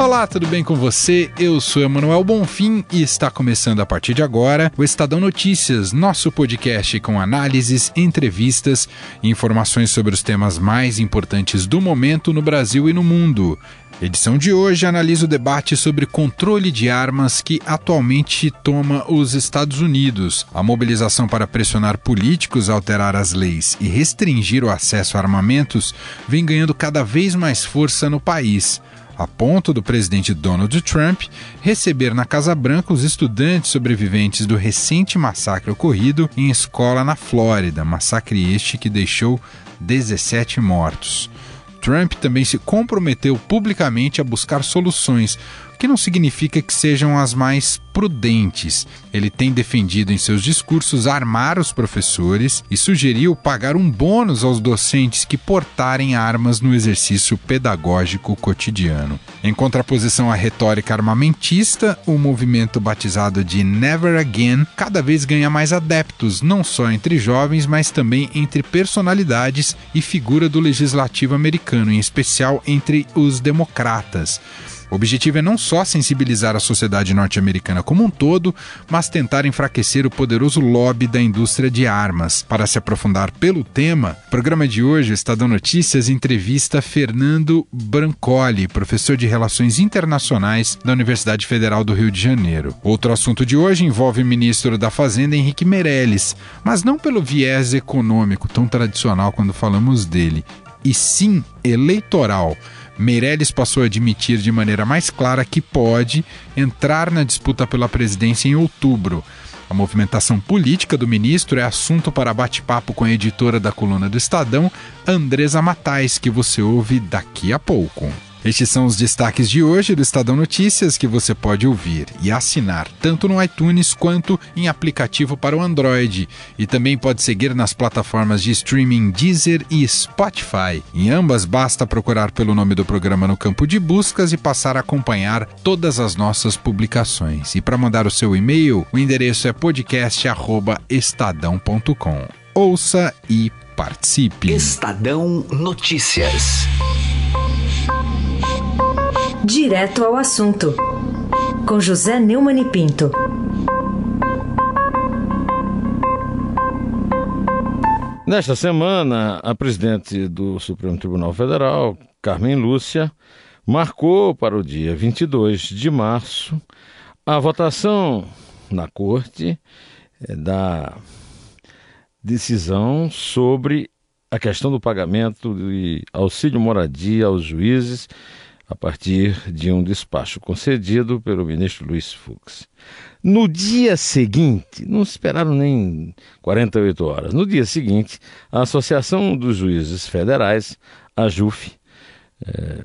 Olá, tudo bem com você? Eu sou Emanuel Bonfim e está começando a partir de agora o Estadão Notícias, nosso podcast com análises, entrevistas e informações sobre os temas mais importantes do momento no Brasil e no mundo. Edição de hoje analisa o debate sobre controle de armas que atualmente toma os Estados Unidos. A mobilização para pressionar políticos a alterar as leis e restringir o acesso a armamentos vem ganhando cada vez mais força no país a ponto do presidente Donald Trump receber na Casa Branca os estudantes sobreviventes do recente massacre ocorrido em escola na Flórida, massacre este que deixou 17 mortos. Trump também se comprometeu publicamente a buscar soluções, que não significa que sejam as mais prudentes. Ele tem defendido em seus discursos armar os professores e sugeriu pagar um bônus aos docentes que portarem armas no exercício pedagógico cotidiano. Em contraposição à retórica armamentista, o movimento batizado de Never Again cada vez ganha mais adeptos, não só entre jovens, mas também entre personalidades e figura do legislativo americano, em especial entre os democratas. O objetivo é não só sensibilizar a sociedade norte-americana como um todo, mas tentar enfraquecer o poderoso lobby da indústria de armas. Para se aprofundar pelo tema, o programa de hoje, o Estadão Notícias, entrevista Fernando Brancoli, professor de Relações Internacionais da Universidade Federal do Rio de Janeiro. Outro assunto de hoje envolve o ministro da Fazenda, Henrique Meirelles, mas não pelo viés econômico tão tradicional quando falamos dele, e sim eleitoral. Meirelles passou a admitir de maneira mais clara que pode entrar na disputa pela presidência em outubro. A movimentação política do ministro é assunto para bate-papo com a editora da coluna do Estadão, Andresa Matais, que você ouve daqui a pouco. Estes são os destaques de hoje do Estadão Notícias que você pode ouvir e assinar tanto no iTunes quanto em aplicativo para o Android. E também pode seguir nas plataformas de streaming Deezer e Spotify. Em ambas, basta procurar pelo nome do programa no campo de buscas e passar a acompanhar todas as nossas publicações. E para mandar o seu e-mail, o endereço é podcast.estadão.com. Ouça e participe. Estadão Notícias. Direto ao assunto, com José Neumann e Pinto. Nesta semana, a presidente do Supremo Tribunal Federal, Carmen Lúcia, marcou para o dia 22 de março a votação na Corte eh, da decisão sobre a questão do pagamento de auxílio moradia aos juízes a partir de um despacho concedido pelo ministro Luiz Fux. No dia seguinte, não esperaram nem 48 horas, no dia seguinte, a Associação dos Juízes Federais, a JUF, é,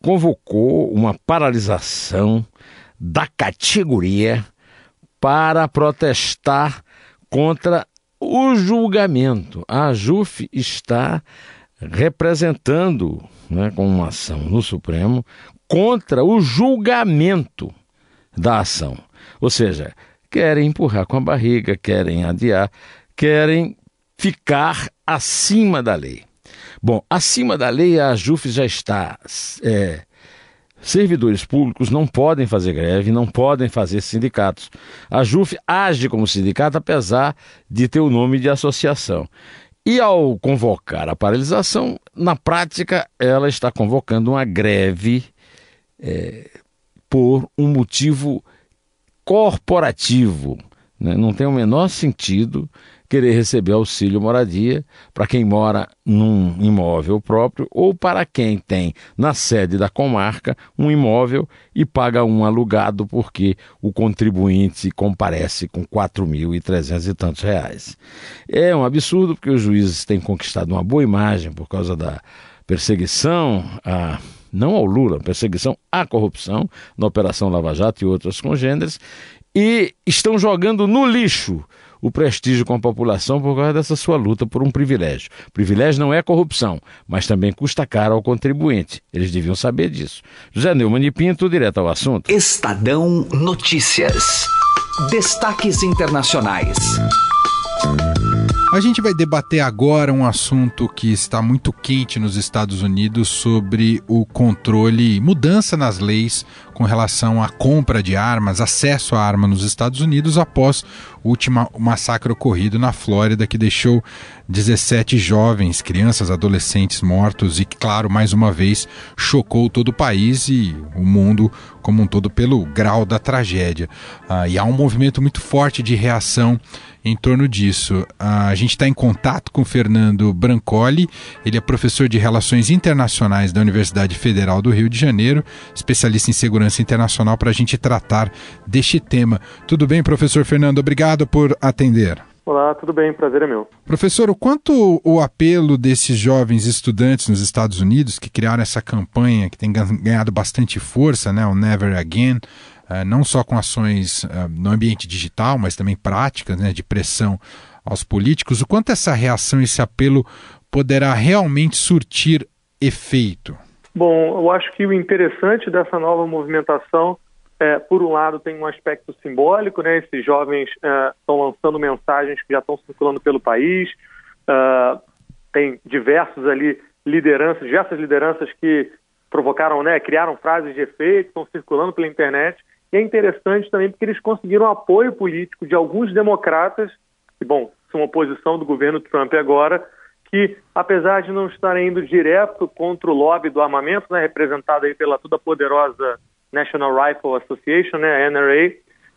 convocou uma paralisação da categoria para protestar contra o julgamento. A JUF está representando né, com uma ação no Supremo contra o julgamento da ação. Ou seja, querem empurrar com a barriga, querem adiar, querem ficar acima da lei. Bom, acima da lei a JUF já está. É, servidores públicos não podem fazer greve, não podem fazer sindicatos. A JUF age como sindicato, apesar de ter o nome de associação. E ao convocar a paralisação, na prática, ela está convocando uma greve é, por um motivo corporativo. Né? Não tem o menor sentido querer receber auxílio moradia para quem mora num imóvel próprio ou para quem tem na sede da comarca um imóvel e paga um alugado porque o contribuinte comparece com quatro mil e trezentos e tantos reais. É um absurdo porque os juízes têm conquistado uma boa imagem por causa da perseguição a não ao Lula, perseguição à corrupção na Operação Lava Jato e outras congêneres, e estão jogando no lixo o prestígio com a população por causa dessa sua luta por um privilégio. Privilégio não é corrupção, mas também custa caro ao contribuinte. Eles deviam saber disso. José Neumann e Pinto, direto ao assunto. Estadão Notícias. Destaques internacionais. A gente vai debater agora um assunto que está muito quente nos Estados Unidos sobre o controle, mudança nas leis com relação à compra de armas, acesso à arma nos Estados Unidos após o último massacre ocorrido na Flórida que deixou 17 jovens, crianças, adolescentes mortos e, claro, mais uma vez chocou todo o país e o mundo como um todo pelo grau da tragédia. Ah, e há um movimento muito forte de reação em torno disso. A gente está em contato com Fernando Brancoli, ele é professor de Relações Internacionais da Universidade Federal do Rio de Janeiro, especialista em segurança internacional, para a gente tratar deste tema. Tudo bem, professor Fernando? Obrigado por atender. Olá, tudo bem? Prazer é meu. Professor, o quanto o apelo desses jovens estudantes nos Estados Unidos que criaram essa campanha que tem ganhado bastante força, né, o Never Again, não só com ações uh, no ambiente digital, mas também práticas né, de pressão aos políticos, o quanto essa reação, esse apelo poderá realmente surtir efeito? Bom, eu acho que o interessante dessa nova movimentação é, por um lado, tem um aspecto simbólico, né? Esses jovens estão é, lançando mensagens que já estão circulando pelo país. Uh, tem diversos ali lideranças, diversas lideranças que provocaram, né? Criaram frases de efeito, estão circulando pela internet. E é interessante também porque eles conseguiram apoio político de alguns democratas, que, bom, são oposição do governo Trump agora, que, apesar de não estarem indo direto contra o lobby do armamento, né, representado aí pela toda poderosa National Rifle Association, né, NRA,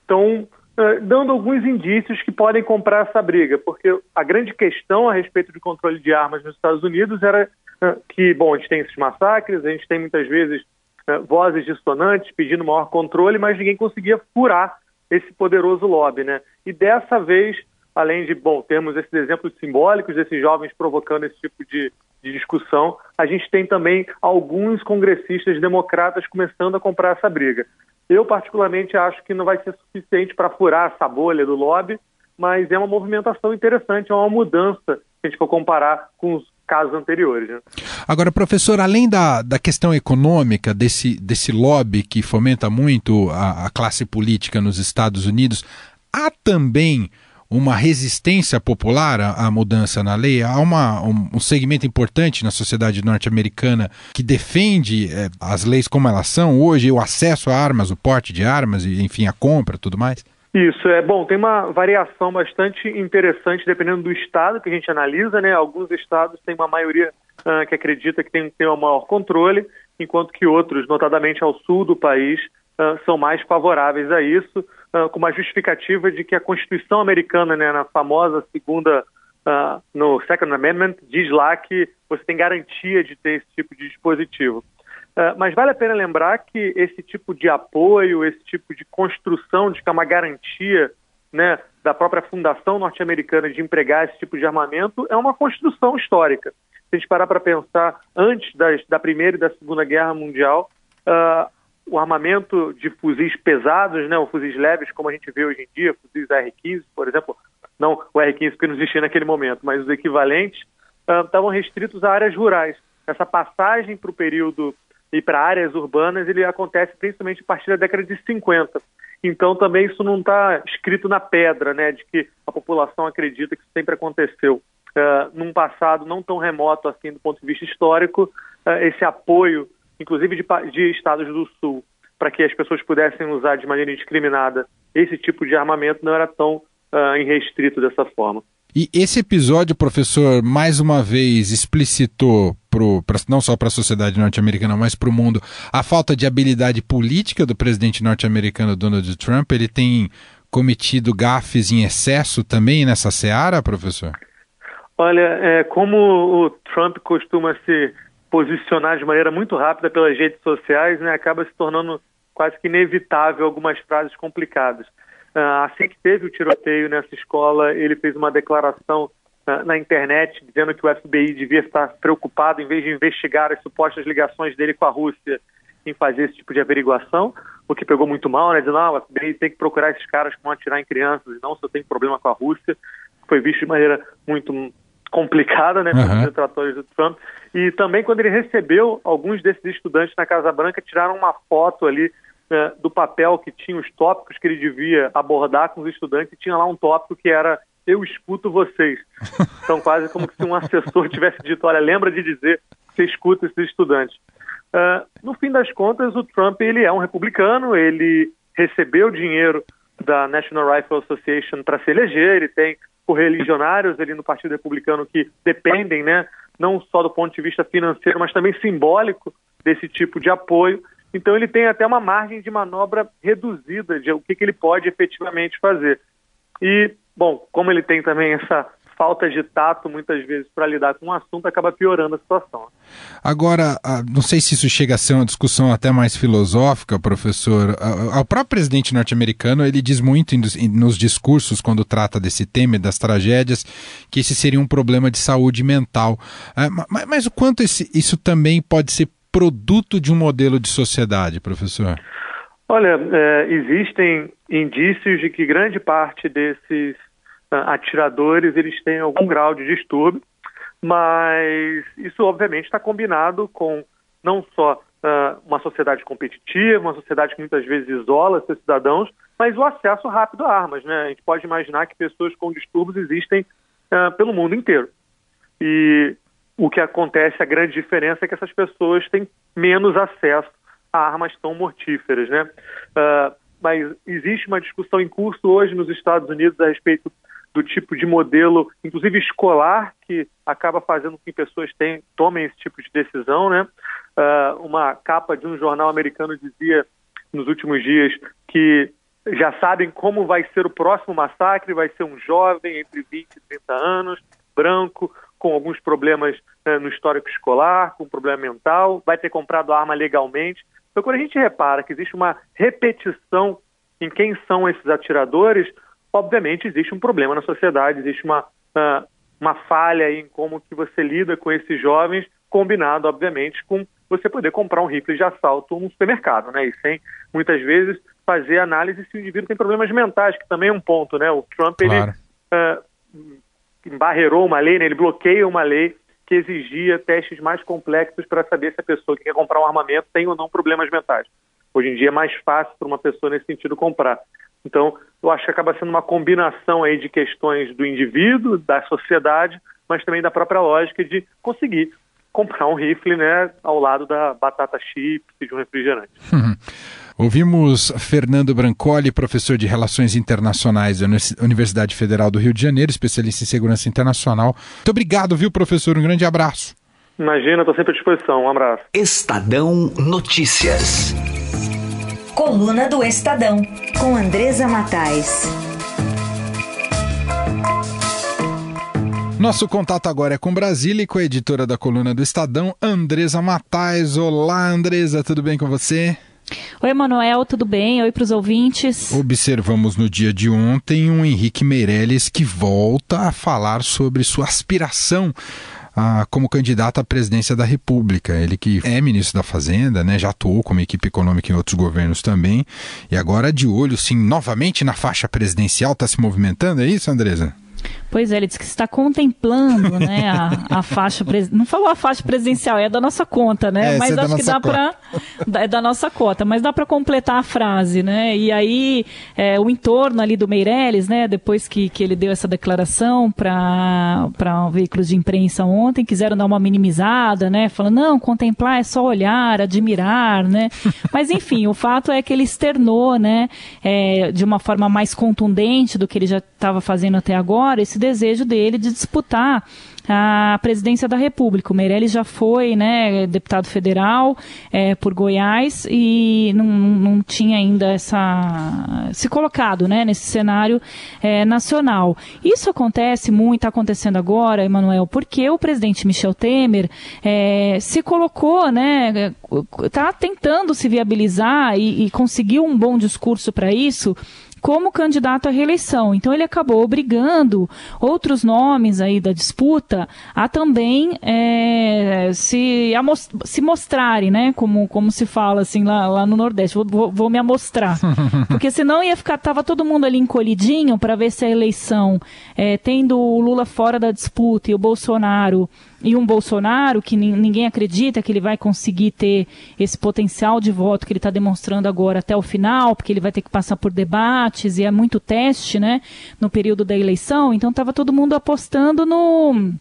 estão uh, dando alguns indícios que podem comprar essa briga, porque a grande questão a respeito de controle de armas nos Estados Unidos era uh, que, bom, a gente tem esses massacres, a gente tem muitas vezes uh, vozes dissonantes pedindo maior controle, mas ninguém conseguia furar esse poderoso lobby, né? E dessa vez, além de, bom, termos esses exemplos simbólicos desses jovens provocando esse tipo de, de discussão, a gente tem também alguns congressistas democratas começando a comprar essa briga. Eu, particularmente, acho que não vai ser suficiente para furar essa bolha do lobby, mas é uma movimentação interessante, é uma mudança, se a gente for comparar com os casos anteriores. Né? Agora, professor, além da, da questão econômica, desse, desse lobby que fomenta muito a, a classe política nos Estados Unidos, há também uma resistência popular à, mudança na lei. Há uma, um, um, segmento importante na sociedade norte-americana que defende é, as leis como elas são hoje, o acesso a armas, o porte de armas, e, enfim, a compra tudo mais? Isso, é bom, tem uma variação bastante interessante dependendo do estado que a gente analisa, né? Alguns estados têm uma maioria uh, que acredita que tem que um maior controle, enquanto que outros, notadamente ao sul do país, uh, são mais favoráveis a isso. Ah, com uma justificativa de que a Constituição americana, né, na famosa segunda, uh, no Second Amendment, diz lá que você tem garantia de ter esse tipo de dispositivo. Uh, mas vale a pena lembrar que esse tipo de apoio, esse tipo de construção de que é uma garantia né, da própria fundação norte-americana de empregar esse tipo de armamento é uma construção histórica. Se a gente parar para pensar, antes das, da Primeira e da Segunda Guerra Mundial, uh, o armamento de fuzis pesados, né, ou fuzis leves, como a gente vê hoje em dia, fuzis R-15, por exemplo, não o R-15 que não existia naquele momento, mas os equivalentes, uh, estavam restritos a áreas rurais. Essa passagem para o período e para áreas urbanas, ele acontece principalmente a partir da década de 50. Então também isso não está escrito na pedra, né, de que a população acredita que sempre aconteceu. Uh, num passado não tão remoto assim do ponto de vista histórico, uh, esse apoio inclusive de, de estados do Sul, para que as pessoas pudessem usar de maneira indiscriminada esse tipo de armamento, não era tão uh, irrestrito dessa forma. E esse episódio, professor, mais uma vez explicitou, pro, pra, não só para a sociedade norte-americana, mas para o mundo, a falta de habilidade política do presidente norte-americano Donald Trump. Ele tem cometido gafes em excesso também nessa seara, professor? Olha, é, como o Trump costuma se posicionar de maneira muito rápida pelas redes sociais, né, acaba se tornando quase que inevitável algumas frases complicadas. Uh, assim que teve o tiroteio nessa escola, ele fez uma declaração uh, na internet dizendo que o FBI devia estar preocupado em vez de investigar as supostas ligações dele com a Rússia, em fazer esse tipo de averiguação, o que pegou muito mal, né? Dizendo, ah, o FBI tem que procurar esses caras que vão atirar em crianças, e não se eu tenho problema com a Rússia. Foi visto de maneira muito complicada, né, pelos Uhum. detratores do Trump. E também quando ele recebeu alguns desses estudantes na Casa Branca, tiraram uma foto ali né, do papel que tinha os tópicos que ele devia abordar com os estudantes e tinha lá um tópico que era eu escuto vocês. Então quase como se um assessor tivesse dito, olha, lembra de dizer que você escuta esses estudantes. Ah, no fim das contas, o Trump ele é um republicano, ele recebeu dinheiro da National Rifle Association para se eleger, ele tem correligionários ali no Partido Republicano que dependem, né, não só do ponto de vista financeiro, mas também simbólico desse tipo de apoio. Então ele tem até uma margem de manobra reduzida de o que, que ele pode efetivamente fazer. E, bom, como ele tem também essa falta de tato muitas vezes para lidar com o assunto, acaba piorando a situação. Agora, não sei se isso chega a ser uma discussão até mais filosófica, professor. O próprio presidente norte-americano ele diz muito nos discursos quando trata desse tema e das tragédias que esse seria um problema de saúde mental. Ma- Mas o quanto isso também pode ser produto de um modelo de sociedade, professor? Olha, é, existem indícios de que grande parte desses ah, atiradores eles têm algum grau de distúrbio, mas isso obviamente está combinado com não só ah, uma sociedade competitiva, uma sociedade que muitas vezes isola seus cidadãos, mas o acesso rápido a armas. Né? A gente pode imaginar que pessoas com distúrbios existem ah, pelo mundo inteiro. E o que acontece, a grande diferença é que essas pessoas têm menos acesso a armas tão mortíferas, né? Ah, mas existe uma discussão em curso hoje nos Estados Unidos a respeito do tipo de modelo, inclusive escolar, que acaba fazendo com que pessoas tomem esse tipo de decisão, né? Ah, uma capa de um jornal americano dizia nos últimos dias que já sabem como vai ser o próximo massacre, vai ser um jovem entre 20 e 30 anos, branco, com alguns problemas né, no histórico escolar, com problema mental, vai ter comprado arma legalmente. Então, quando a gente repara que existe uma repetição em quem são esses atiradores, obviamente existe um problema na sociedade, existe uma, ah, uma falha em como que você lida com esses jovens, combinado, obviamente, com você poder comprar um rifle de assalto num supermercado, né? E sem, muitas vezes, fazer análise se o indivíduo tem problemas mentais, que também é um ponto, né? O Trump, ele Claro. Embarreirou uma lei, né? ele bloqueia uma lei que exigia testes mais complexos para saber se a pessoa que quer comprar um armamento tem ou não problemas mentais. Hoje em dia é mais fácil para uma pessoa nesse sentido comprar. Então, eu acho que acaba sendo uma combinação aí de questões do indivíduo, da sociedade, mas também da própria lógica de conseguir comprar um rifle, né, ao lado da batata chips e de um refrigerante. Ouvimos Fernando Brancoli, professor de Relações Internacionais da Uni- Universidade Federal do Rio de Janeiro, especialista em segurança internacional. Muito obrigado, viu, professor? Um grande abraço. Imagina, estou sempre à disposição. Um abraço. Estadão Notícias. Coluna do Estadão, com Andresa Matais. Nosso contato agora é com Brasília e com a editora da coluna do Estadão, Andresa Matais. Olá, Andresa, tudo bem com você? Oi, Emanuel, tudo bem? Oi para os ouvintes. Observamos no dia de ontem um Henrique Meirelles que volta a falar sobre sua aspiração ah, como candidato à presidência da República. Ele que é ministro da Fazenda, né, já atuou como equipe econômica em outros governos também, e agora de olho, sim, novamente na faixa presidencial, está se movimentando, é isso, Andresa? Pois é, ele disse que está contemplando né, a, a faixa. pres- Não falou a faixa presidencial, é da nossa conta, né? É, mas é acho que dá para. É da nossa cota, mas dá para completar a frase, né? E aí, é, o entorno ali do Meirelles, né? Depois que, que ele deu essa declaração para veículos de imprensa ontem, quiseram dar uma minimizada, né? Falando, não, contemplar é só olhar, admirar, né? Mas enfim, o fato é que ele externou, né? é, de uma forma mais contundente do que ele já estava fazendo até agora, esse desejo dele de disputar a presidência da República. O Meirelles já foi né, deputado federal é, por Goiás e não, não tinha ainda essa se colocado né, nesse cenário é, nacional. Isso acontece muito, está acontecendo agora, Emanuel, porque o presidente Michel Temer é, se colocou, né, está tentando se viabilizar e, e conseguiu um bom discurso para isso como candidato à reeleição. Então ele acabou obrigando outros nomes aí da disputa a também é, se, se mostrarem, né? Como, como se fala assim lá, lá no Nordeste. Vou, vou, vou me amostrar. Porque senão ia ficar, tava todo mundo ali encolhidinho para ver se a eleição, é, tendo o Lula fora da disputa e o Bolsonaro e um Bolsonaro que ninguém acredita que ele vai conseguir ter esse potencial de voto que ele está demonstrando agora até o final, porque ele vai ter que passar por debates e é muito teste, né, no período da eleição. Então estava todo mundo apostando no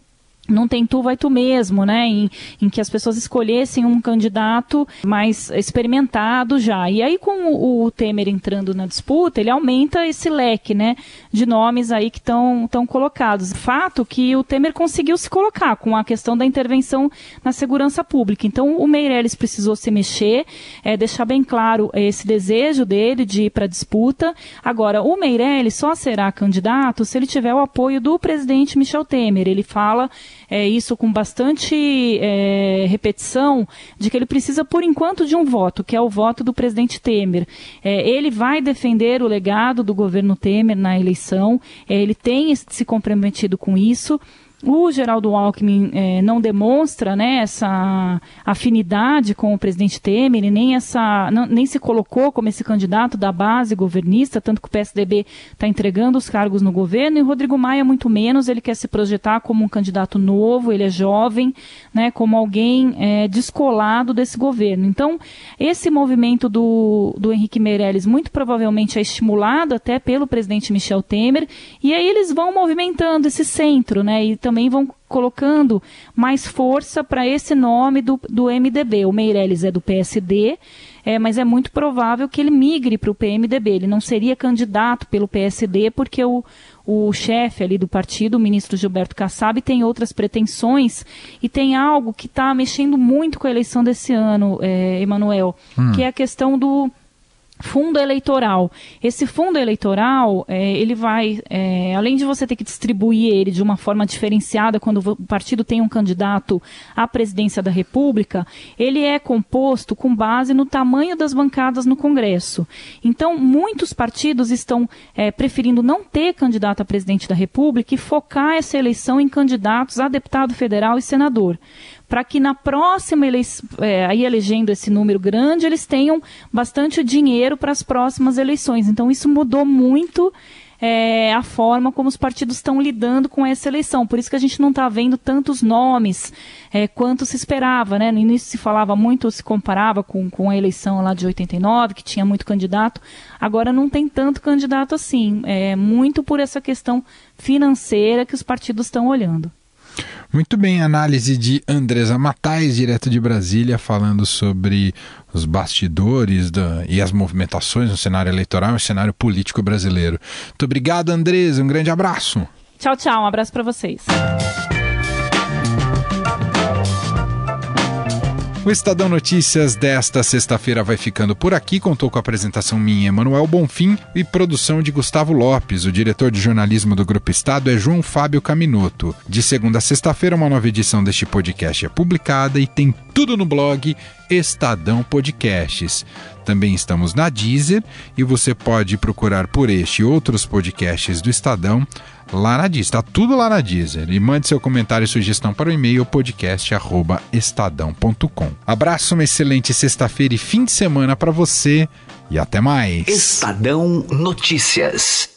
não tem tu, vai tu mesmo, né? Em, em, que as pessoas escolhessem um candidato mais experimentado já. E aí, com o, o Temer entrando na disputa, ele aumenta esse leque, né? De nomes aí que estão colocados. Fato que o Temer conseguiu se colocar com a questão da intervenção na segurança pública. Então, o Meirelles precisou se mexer, é, deixar bem claro esse desejo dele de ir para a disputa. Agora, o Meirelles só será candidato se ele tiver o apoio do presidente Michel Temer. Ele fala é, isso com bastante é, repetição, de que ele precisa, por enquanto, de um voto, que é o voto do presidente Temer. É, ele vai defender o legado do governo Temer na eleição, é, ele tem se comprometido com isso. O Geraldo Alckmin eh, não demonstra né, essa afinidade com o presidente Temer, nem, essa, não, nem se colocou como esse candidato da base governista, tanto que o PSDB está entregando os cargos no governo, e Rodrigo Maia, muito menos, ele quer se projetar como um candidato novo, ele é jovem, né, como alguém eh, descolado desse governo. Então, esse movimento do, do Henrique Meirelles muito provavelmente é estimulado até pelo presidente Michel Temer, e aí eles vão movimentando esse centro, né, e também vão colocando mais força para esse nome do, do MDB. O Meirelles é do PSD, é, mas é muito provável que ele migre para o PMDB. Ele não seria candidato pelo PSD porque o, o chefe ali do partido, o ministro Gilberto Kassab, tem outras pretensões e tem algo que está mexendo muito com a eleição desse ano, é, Emanuel, hum. que é a questão do fundo eleitoral. Esse fundo eleitoral, é, ele vai, é, além de você ter que distribuir ele de uma forma diferenciada quando o partido tem um candidato à presidência da República, ele é composto com base no tamanho das bancadas no Congresso. Então, muitos partidos estão é, preferindo não ter candidato a presidente da República e focar essa eleição em candidatos a deputado federal e senador para que na próxima eleição, é, aí elegendo esse número grande, eles tenham bastante dinheiro para as próximas eleições. Então isso mudou muito é, a forma como os partidos estão lidando com essa eleição. Por isso que a gente não está vendo tantos nomes é, quanto se esperava. Né? No início se falava muito, se comparava com, com a eleição lá de 89, que tinha muito candidato. Agora não tem tanto candidato assim. É, muito por essa questão financeira que os partidos estão olhando. Muito bem, análise de Andresa Matais, direto de Brasília, falando sobre os bastidores da, e as movimentações no cenário eleitoral e cenário político brasileiro. Muito obrigado, Andresa. Um grande abraço. Tchau, tchau. Um abraço para vocês. O Estadão Notícias desta sexta-feira vai ficando por aqui. Contou com a apresentação minha, Emanuel Bonfim, e produção de Gustavo Lopes. O diretor de jornalismo do Grupo Estado é João Fábio Caminoto. De segunda a sexta-feira, uma nova edição deste podcast é publicada e tem tudo no blog Estadão Podcasts. Também estamos na Deezer e você pode procurar por este e outros podcasts do Estadão lá na Deezer. Está tudo lá na Deezer. E mande seu comentário e sugestão para o e-mail podcast@estadão.com. Abraço, uma excelente sexta-feira e fim de semana para você e até mais. Estadão Notícias.